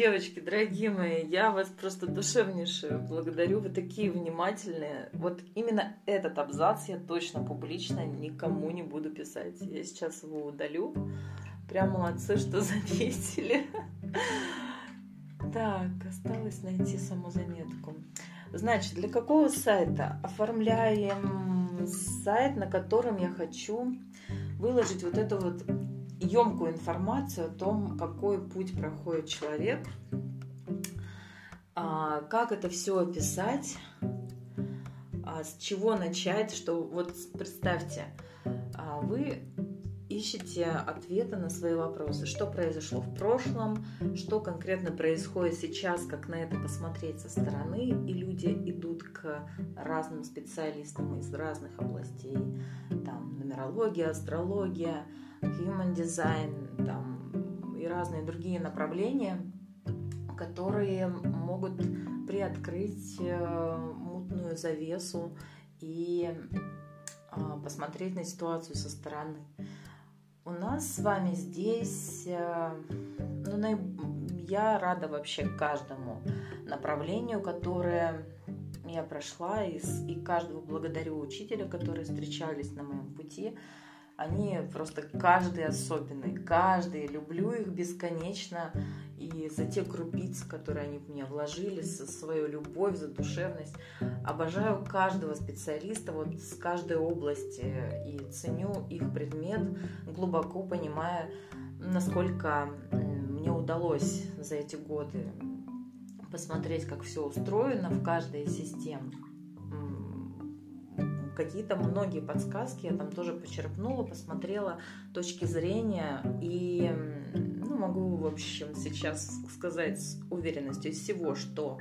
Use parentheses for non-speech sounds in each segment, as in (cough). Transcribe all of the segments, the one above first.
девочки, дорогие мои, я вас просто душевнейше благодарю. Вы такие внимательные. Вот именно этот абзац я точно публично никому не буду писать. Я сейчас его удалю. Прям молодцы, что (laughs) заметили. Так, осталось найти саму заметку. Значит, для какого сайта? Оформляем сайт, на котором я хочу выложить вот эту вот емкую информацию о том, какой путь проходит человек, а, как это все описать, а, с чего начать, что вот представьте, а, вы ищете ответы на свои вопросы. Что произошло в прошлом, что конкретно происходит сейчас, как на это посмотреть со стороны. И люди идут к разным специалистам из разных областей. Там нумерология, астрология, human design там, и разные другие направления, которые могут приоткрыть э, мутную завесу и а, посмотреть на ситуацию со стороны. У нас с вами здесь, э, ну, я рада вообще каждому направлению, которое я прошла, и, и каждого благодарю учителя, которые встречались на моем пути. Они просто каждый особенный, каждый, люблю их бесконечно. И за те крупицы, которые они в меня вложили, за свою любовь, за душевность. Обожаю каждого специалиста вот с каждой области и ценю их предмет, глубоко понимая, насколько мне удалось за эти годы посмотреть, как все устроено в каждой из систем какие-то многие подсказки я там тоже почерпнула, посмотрела точки зрения и ну, могу, в общем, сейчас сказать с уверенностью из всего, что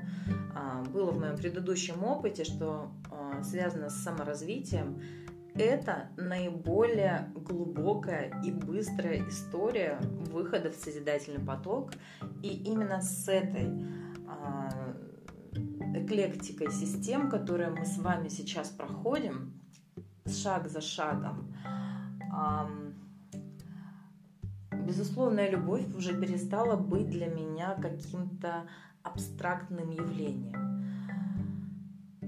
а, было в моем предыдущем опыте, что а, связано с саморазвитием, это наиболее глубокая и быстрая история выхода в созидательный поток. И именно с этой а, эклектикой систем, которые мы с вами сейчас проходим, шаг за шагом, безусловная любовь уже перестала быть для меня каким-то абстрактным явлением.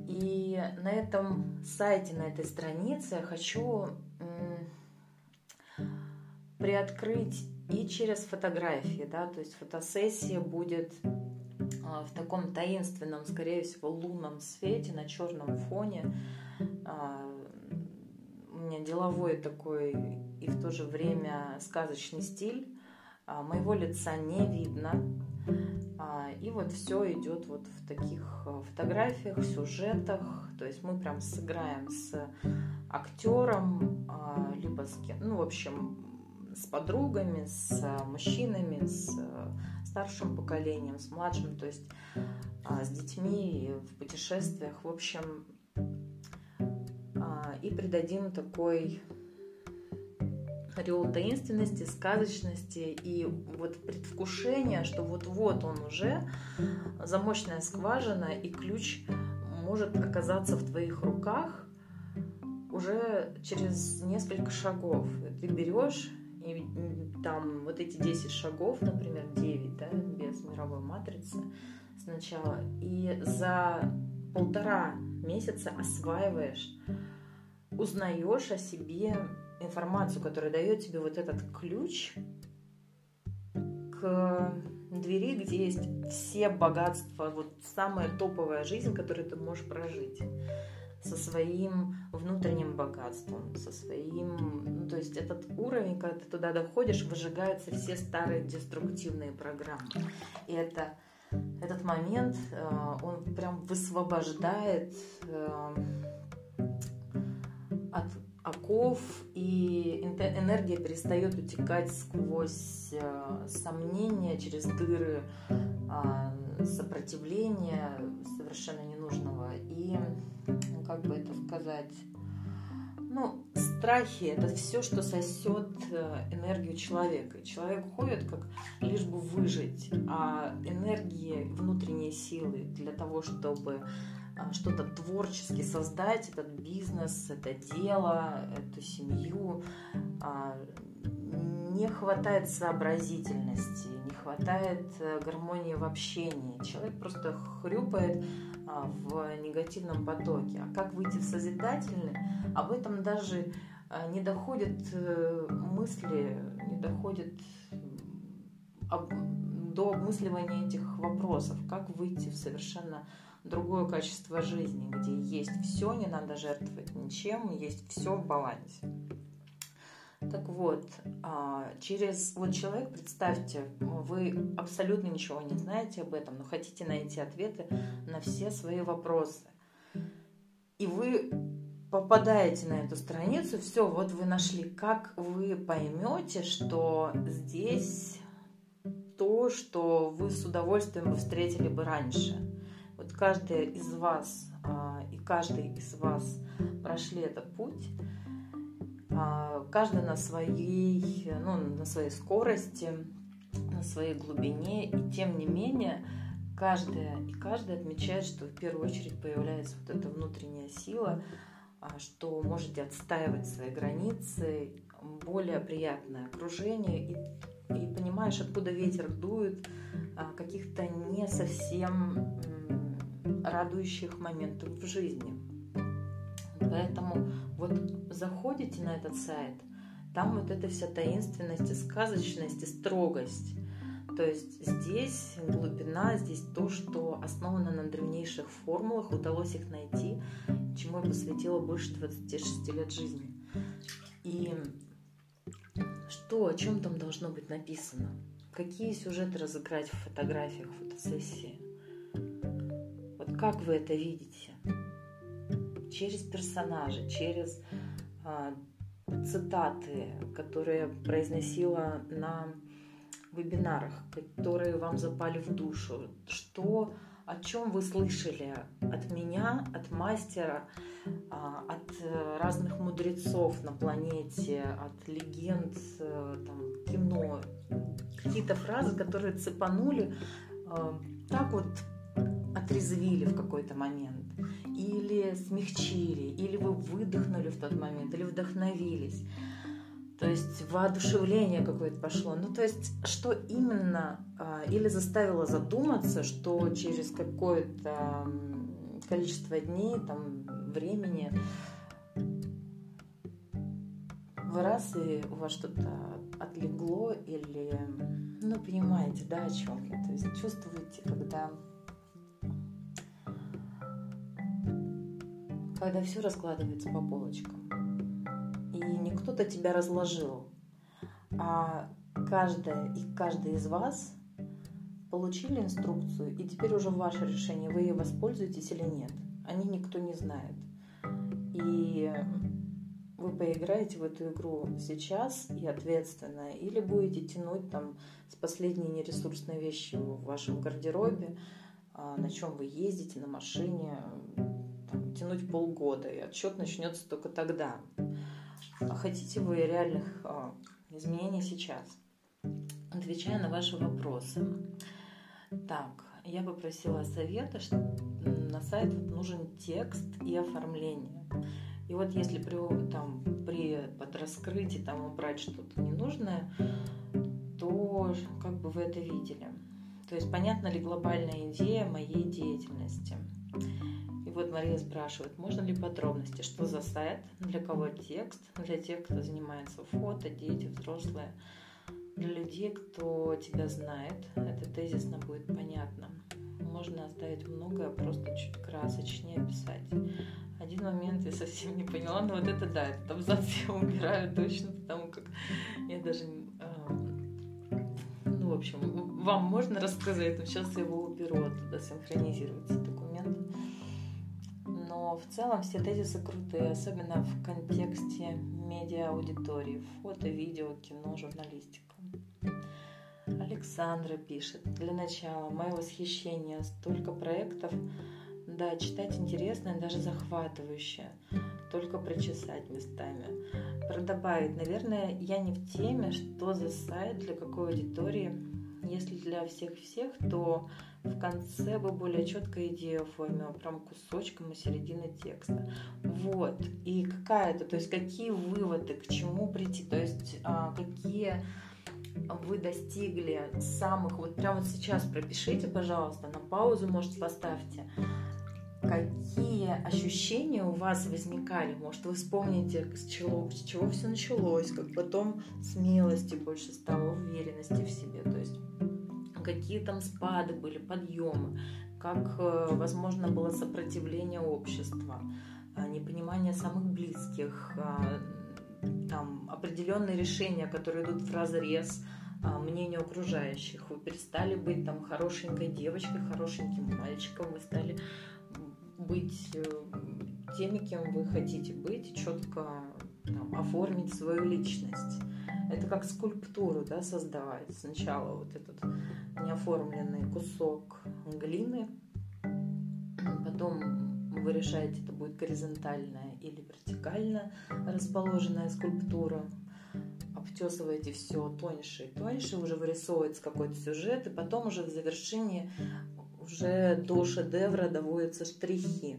И на этом сайте, на этой странице я хочу приоткрыть и через фотографии, да, то есть фотосессия будет в таком таинственном, скорее всего, лунном свете на черном фоне. А, у меня деловой такой и в то же время сказочный стиль. А, моего лица не видно. И вот все идет вот в таких фотографиях, сюжетах. То есть мы прям сыграем с актером, либо с кем, ну, в общем, с подругами, с мужчинами, с старшим поколением, с младшим, то есть а, с детьми в путешествиях, в общем, а, и придадим такой ореол таинственности, сказочности и вот предвкушение, что вот-вот он уже замочная скважина и ключ может оказаться в твоих руках уже через несколько шагов. Ты берешь и там вот эти 10 шагов, например, 9, да, без мировой матрицы сначала, и за полтора месяца осваиваешь, узнаешь о себе информацию, которая дает тебе вот этот ключ к двери, где есть все богатства, вот самая топовая жизнь, которую ты можешь прожить со своим внутренним богатством, со своим... Ну, то есть этот уровень, когда ты туда доходишь, выжигаются все старые деструктивные программы. И это, этот момент, э, он прям высвобождает э, от оков, и энергия перестает утекать сквозь э, сомнения, через дыры сопротивления совершенно сказать, ну, страхи – это все, что сосет э, энергию человека. Человек ходит как лишь бы выжить, а энергии, внутренние силы для того, чтобы а, что-то творчески создать, этот бизнес, это дело, эту семью, а, не хватает сообразительности, не хватает э, гармонии в общении. Человек просто хрюпает в негативном потоке. А как выйти в созидательный, об этом даже а, не доходят э, мысли, не доходит до обмысливания этих вопросов, как выйти в совершенно другое качество жизни, где есть все, не надо жертвовать ничем, есть все в балансе. Так вот, а, через вот человек, представьте, вы абсолютно ничего не знаете об этом, но хотите найти ответы на все свои вопросы. И вы попадаете на эту страницу, все, вот вы нашли, как вы поймете, что здесь то, что вы с удовольствием бы встретили бы раньше. Вот каждый из вас а, и каждый из вас прошли этот путь, каждый на своей, ну, на своей скорости, на своей глубине, и тем не менее каждая и каждый отмечает, что в первую очередь появляется вот эта внутренняя сила, а, что можете отстаивать свои границы, более приятное окружение. И, и понимаешь, откуда ветер дует, а, каких-то не совсем радующих моментов в жизни. Поэтому вот заходите на этот сайт, там вот эта вся таинственность и сказочность и строгость. То есть здесь глубина, здесь то, что основано на древнейших формулах, удалось их найти, чему я посвятила больше 26 лет жизни. И что, о чем там должно быть написано? Какие сюжеты разыграть в фотографиях, фотосессии? Вот как вы это видите? Через персонажей, через а, цитаты, которые произносила на вебинарах, которые вам запали в душу, что, о чем вы слышали от меня, от мастера, а, от э, разных мудрецов на планете, от легенд, э, там, кино, какие-то фразы, которые цепанули, а, так вот отрезвили в какой-то момент или смягчили, или вы выдохнули в тот момент, или вдохновились. То есть воодушевление какое-то пошло. Ну, то есть, что именно а, или заставило задуматься, что через какое-то количество дней, там, времени, вы раз и у вас что-то отлегло или, ну, понимаете, да, о чем я. То есть чувствуете, когда когда все раскладывается по полочкам. И не кто-то тебя разложил, а каждая и каждый из вас получили инструкцию, и теперь уже ваше решение, вы ей воспользуетесь или нет. Они никто не знает. И вы поиграете в эту игру сейчас и ответственно, или будете тянуть там с последней нересурсной вещью в вашем гардеробе, а, на чем вы ездите, на машине, тянуть полгода, и отчет начнется только тогда. А хотите вы реальных а, изменений сейчас? Отвечая на ваши вопросы. Так, я попросила совета, что на сайт нужен текст и оформление. И вот если при, там, при подраскрытии там убрать что-то ненужное, то как бы вы это видели. То есть понятна ли глобальная идея моей деятельности. И вот Мария спрашивает, можно ли подробности, что за сайт, для кого текст, для тех, кто занимается фото, дети, взрослые, для людей, кто тебя знает, это тезисно будет понятно. Можно оставить многое, просто чуть красочнее писать. Один момент я совсем не поняла, но вот это да, этот абзац я убираю точно, потому как я даже... ну, в общем, вам можно рассказать, но сейчас я его уберу оттуда, синхронизируется документ в целом все тезисы крутые, особенно в контексте медиа-аудитории, фото, видео, кино, журналистика. Александра пишет, для начала, мое восхищение, столько проектов, да, читать интересно и даже захватывающе, только прочесать местами. Продобавить, наверное, я не в теме, что за сайт, для какой аудитории. Если для всех-всех, то в конце бы более четкая идея оформила, прям кусочком и середины текста. Вот. И какая-то, то есть какие выводы, к чему прийти, то есть а, какие вы достигли самых, вот прямо сейчас пропишите, пожалуйста, на паузу, может, поставьте, какие ощущения у вас возникали. Может, вы вспомните, с чего, с чего все началось, как потом смелости больше стало, уверенности в себе. То есть какие там спады были, подъемы, как, э, возможно, было сопротивление общества, а, непонимание самых близких, а, там, определенные решения, которые идут в разрез мнению окружающих. Вы перестали быть там хорошенькой девочкой, хорошеньким мальчиком, вы стали быть э, теми, кем вы хотите быть, четко там, оформить свою личность. Это как скульптуру да, создавать. Сначала вот этот неоформленный кусок глины, потом вы решаете, это будет горизонтальная или вертикально расположенная скульптура, обтесываете все тоньше и тоньше, уже вырисовывается какой-то сюжет, и потом уже в завершении уже до шедевра доводятся штрихи.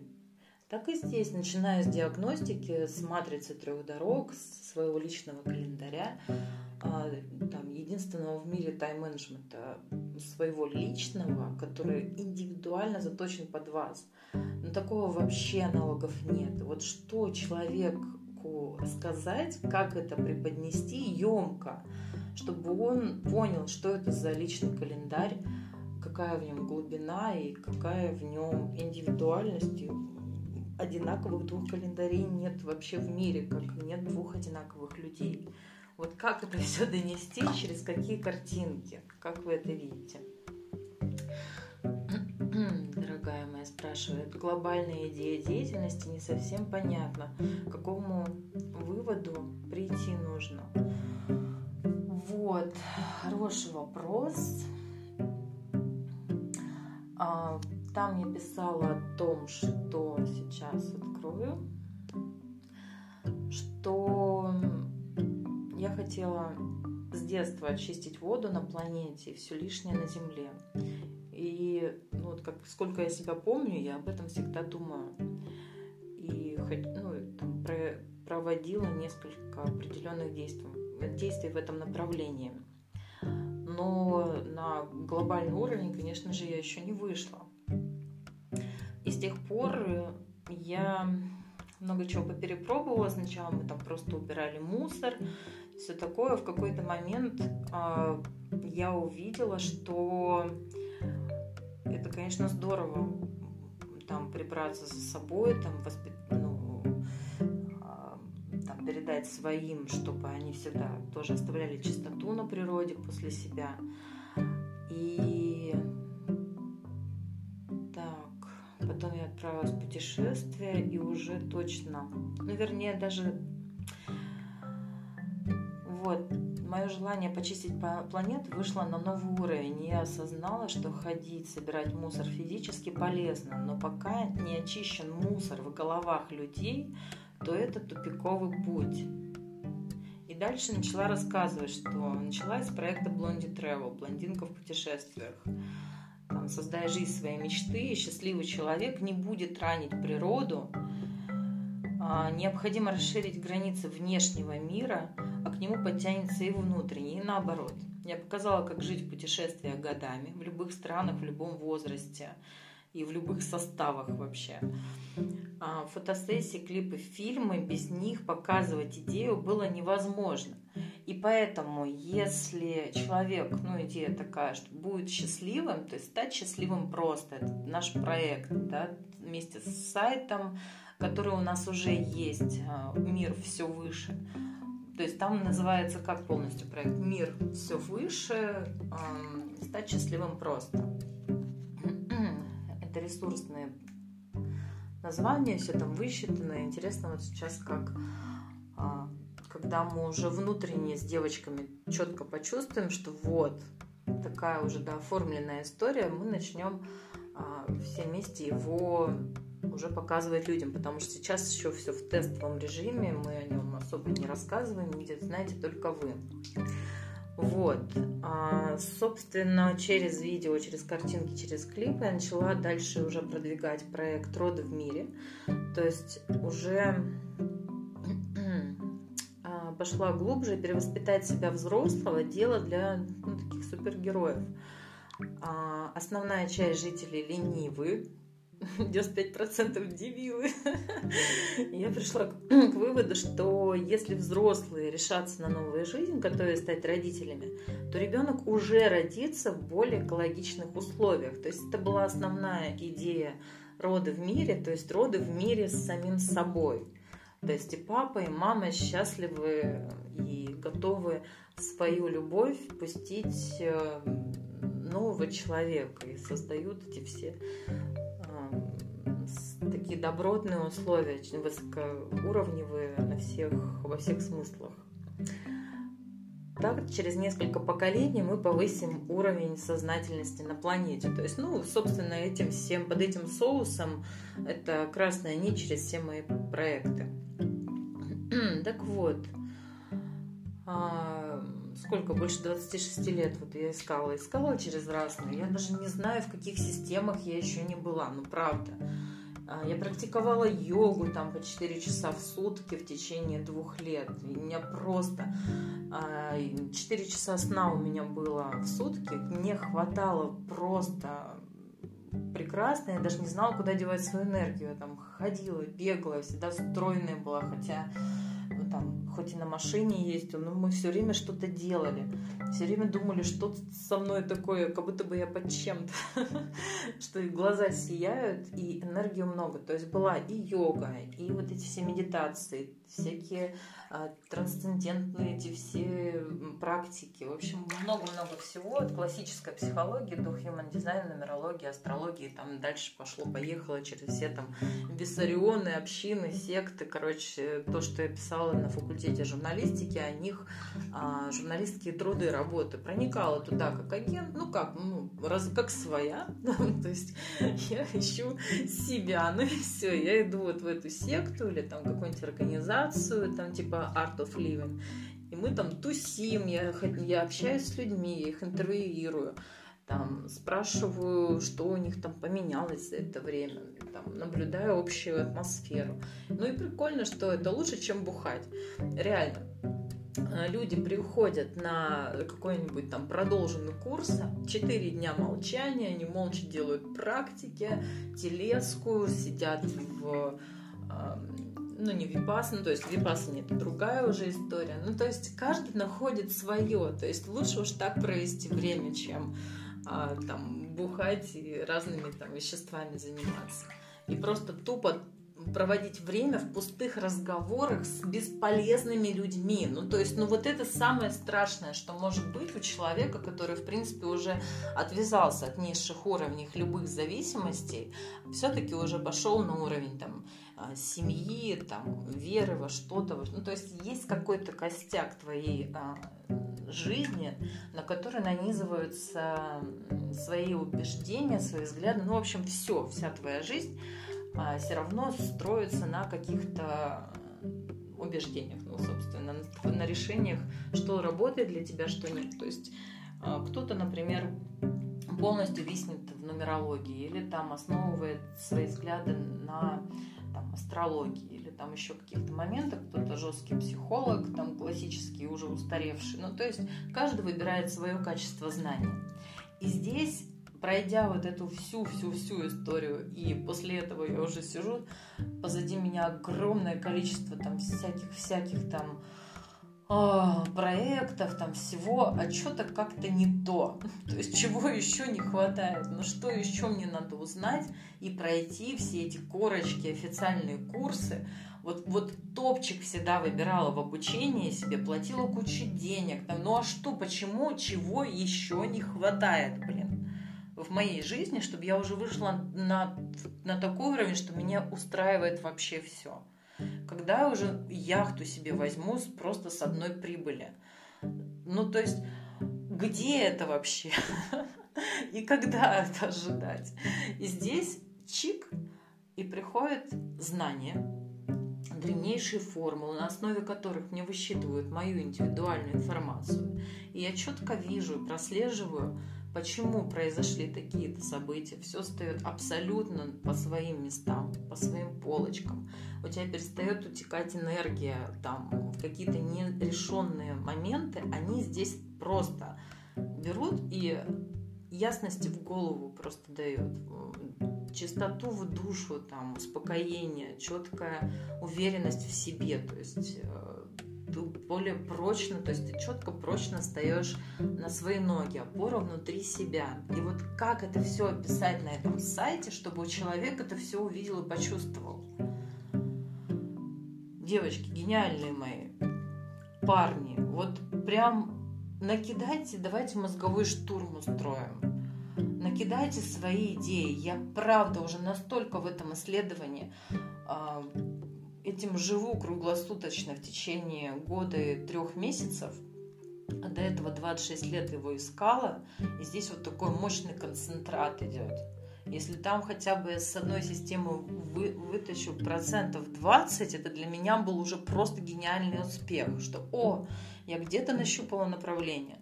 Так и здесь, начиная с диагностики, с матрицы трех дорог, с своего личного календаря, а, там, единственного в мире тайм-менеджмента своего личного, который индивидуально заточен под вас. Но такого вообще аналогов нет. Вот что человеку рассказать, как это преподнести емко, чтобы он понял, что это за личный календарь, какая в нем глубина и какая в нем индивидуальность. Одинаковых двух календарей нет вообще в мире, как нет двух одинаковых людей. Вот как это все донести, через какие картинки, как вы это видите? (clears throat) Дорогая моя спрашивает, глобальная идея деятельности не совсем понятна. К какому выводу прийти нужно? Вот, хороший вопрос. Там я писала о том, что сейчас открою, что я хотела с детства очистить воду на планете и все лишнее на Земле. И ну, вот как, сколько я себя помню, я об этом всегда думаю. И ну, там, про, проводила несколько определенных действий, действий в этом направлении но на глобальный уровень, конечно же, я еще не вышла. И с тех пор я много чего поперепробовала. Сначала мы там просто убирали мусор, все такое. В какой-то момент э, я увидела, что это, конечно, здорово там прибраться за собой, там воспитать передать своим, чтобы они всегда тоже оставляли чистоту на природе после себя. И так, потом я отправилась в путешествие и уже точно, ну вернее даже вот мое желание почистить планету вышло на новый уровень. Я осознала, что ходить, собирать мусор физически полезно, но пока не очищен мусор в головах людей, то это тупиковый путь. И дальше начала рассказывать, что начала из проекта Blondie Travel, блондинка в путешествиях. Там, создая жизнь своей мечты, и счастливый человек не будет ранить природу. А, необходимо расширить границы внешнего мира, а к нему подтянется и внутренний, и наоборот. Я показала, как жить в путешествиях годами, в любых странах, в любом возрасте и в любых составах вообще. А, фотосессии, клипы, фильмы, без них показывать идею было невозможно. И поэтому, если человек, ну, идея такая, что будет счастливым, то есть стать счастливым просто, это наш проект, да, вместе с сайтом, который у нас уже есть, а, «Мир все выше», то есть там называется как полностью проект «Мир все выше», стать счастливым просто это ресурсные названия, все там высчитано. Интересно вот сейчас как а, когда мы уже внутренне с девочками четко почувствуем, что вот такая уже да, оформленная история, мы начнем а, все вместе его уже показывать людям, потому что сейчас еще все в тестовом режиме, мы о нем особо не рассказываем, видят, знаете только вы. Вот. А, собственно, через видео, через картинки, через клипы я начала дальше уже продвигать проект «Роды в мире». То есть уже (clears throat) а, пошла глубже, перевоспитать себя взрослого – дело для ну, таких супергероев. А, основная часть жителей ленивы, (laughs) 95% дебилы. (laughs) Я пришла (clears throat) к, выводу, что если взрослые решатся на новую жизнь, готовы стать родителями, то ребенок уже родится в более экологичных условиях. То есть это была основная идея роды в мире, то есть роды в мире с самим собой. То есть и папа, и мама счастливы и готовы свою любовь пустить э, нового человека и создают эти все такие добротные условия, очень высокоуровневые на всех, во всех смыслах. Так, через несколько поколений мы повысим уровень сознательности на планете. То есть, ну, собственно, этим всем, под этим соусом это красная нить через все мои проекты. (clears throat) так вот, а, сколько, больше 26 лет вот я искала, искала через разные. Я даже не знаю, в каких системах я еще не была, ну правда. А, я практиковала йогу там по 4 часа в сутки в течение двух лет. И у меня просто 4 а, часа сна у меня было в сутки. Мне хватало просто прекрасно. Я даже не знала, куда девать свою энергию. Я там ходила, бегала, всегда стройная была, хотя хоть и на машине ездил, но мы все время что-то делали. Все время думали, что со мной такое, как будто бы я под чем-то. (laughs) Что глаза сияют, и энергии много. То есть была и йога, и вот эти все медитации, всякие трансцендентные эти все практики. В общем, много-много всего от классической психологии до human design, нумерологии, астрологии. Там дальше пошло-поехало через все там виссарионы, общины, секты. Короче, то, что я писала на факультете журналистики, о них а, журналистские труды, работы. Проникала туда как агент, ну как, ну, раз, как своя. (laughs) То есть я ищу себя, ну и все. Я иду вот в эту секту или там какую-нибудь организацию, там типа Art of Living. И мы там тусим, я, я общаюсь с людьми, я их интервьюирую, там, спрашиваю, что у них там поменялось за это время, там, наблюдаю общую атмосферу. Ну и прикольно, что это лучше, чем бухать. Реально. А, люди приходят на какой-нибудь там продолженный курс, 4 дня молчания, они молча делают практики, телеску, сидят в ну, не випасана, то есть випасана это другая уже история. Ну, то есть каждый находит свое. То есть лучше уж так провести время, чем а, там бухать и разными там веществами заниматься. И просто тупо проводить время в пустых разговорах с бесполезными людьми. Ну, то есть, ну, вот это самое страшное, что может быть у человека, который, в принципе, уже отвязался от низших уровней любых зависимостей, все-таки уже пошел на уровень там а, семьи, там, веры во что-то. Ну, то есть есть какой-то костяк твоей а, жизни, на который нанизываются свои убеждения, свои взгляды. Ну, в общем, все, вся твоя жизнь все равно строится на каких-то убеждениях, ну, собственно, на, на решениях, что работает для тебя, что нет. То есть а, кто-то, например, полностью виснет в нумерологии или там основывает свои взгляды на там, астрологии или там еще каких-то моментах, кто-то жесткий психолог, там классический, уже устаревший. Ну, то есть каждый выбирает свое качество знания. И здесь пройдя вот эту всю-всю-всю историю, и после этого я уже сижу, позади меня огромное количество там всяких-всяких там а, проектов, там всего, а что-то как-то не то. (laughs) То есть чего еще не хватает, ну что еще мне надо узнать и пройти все эти корочки, официальные курсы. Вот, вот топчик всегда выбирала в обучении себе, платила кучу денег. Там, ну а что, почему, чего еще не хватает, блин? В моей жизни, чтобы я уже вышла на, на такой уровень, что меня устраивает вообще все когда я уже яхту себе возьму просто с одной прибыли. Ну, то есть, где это вообще? (laughs) И когда это ожидать? И здесь чик, и приходит знание, древнейшие формулы, на основе которых мне высчитывают мою индивидуальную информацию. И я четко вижу и прослеживаю, почему произошли такие-то события. Все встает абсолютно по своим местам, по своим полочкам. У тебя перестает утекать энергия, там какие-то нерешенные моменты, они здесь просто берут и ясности в голову просто дают чистоту в душу, там, успокоение, четкая уверенность в себе, то есть э, более прочно, то есть ты четко, прочно встаешь на свои ноги, опора внутри себя. И вот как это все описать на этом сайте, чтобы человек это все увидел и почувствовал? Девочки, гениальные мои, парни, вот прям накидайте, давайте мозговой штурм устроим накидайте свои идеи. Я правда уже настолько в этом исследовании а, этим живу круглосуточно в течение года и трех месяцев. А до этого 26 лет его искала. И здесь вот такой мощный концентрат идет. Если там хотя бы с одной системы вы, вытащу процентов 20, это для меня был уже просто гениальный успех, что о, я где-то нащупала направление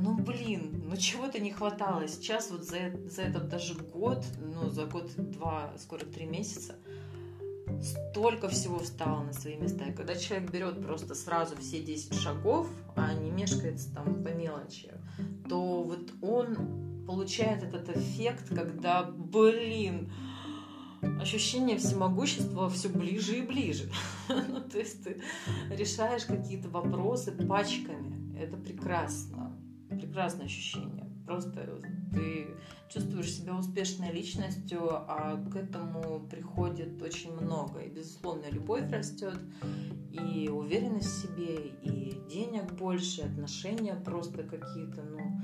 ну блин, ну чего-то не хватало. Сейчас вот за, за этот даже год, ну за год-два, скоро три месяца, столько всего встало на свои места. И когда человек берет просто сразу все 10 шагов, а не мешкается там по мелочи, то вот он получает этот эффект, когда, блин, ощущение всемогущества все ближе и ближе. (laughs) ну, то есть ты решаешь какие-то вопросы пачками. Это прекрасно прекрасное ощущение. Просто ты чувствуешь себя успешной личностью, а к этому приходит очень много. И, безусловно, любовь растет, и уверенность в себе, и денег больше, отношения просто какие-то, ну,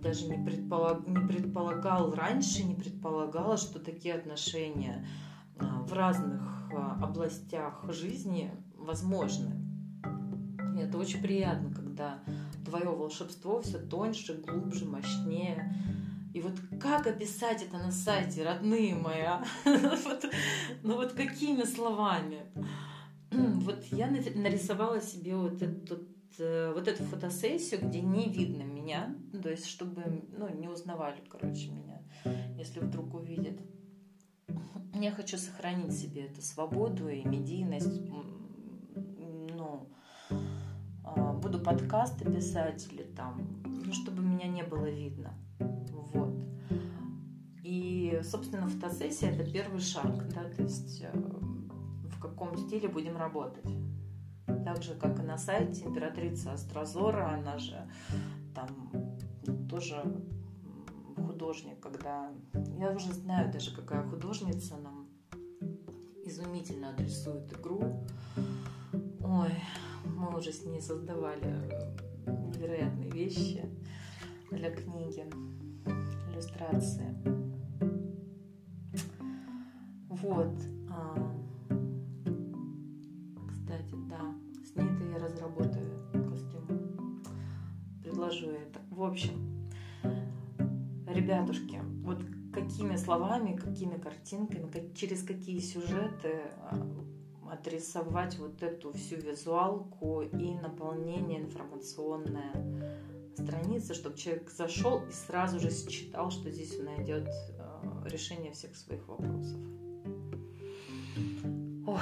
даже не, предполаг... не предполагал раньше, не предполагала, что такие отношения а, в разных а, областях жизни возможны. И это очень приятно, когда твое волшебство все тоньше, глубже, мощнее. И вот как описать это на сайте, родные мои? А? (laughs) ну вот какими словами? (clears throat) вот я нарисовала себе вот эту, э, вот эту фотосессию, где не видно меня, то есть чтобы ну, не узнавали, короче, меня, если вдруг увидят. Я хочу сохранить себе эту свободу и медийность, буду подкасты писать или там, ну, чтобы меня не было видно. Вот. И, собственно, фотосессия – это первый шаг, да, то есть э, в каком стиле будем работать. Так же, как и на сайте императрица Астрозора, она же там тоже художник, когда... Я уже знаю даже, какая художница нам изумительно адресует игру. Ой, мы уже с ней создавали невероятные вещи для книги, иллюстрации. Вот. А, кстати, да, с ней-то я разработаю костюм. Предложу это. В общем, ребятушки, вот какими словами, какими картинками, через какие сюжеты а, отрисовать вот эту всю визуалку и наполнение информационное страницы, чтобы человек зашел и сразу же считал, что здесь он найдет э, решение всех своих вопросов. Ох.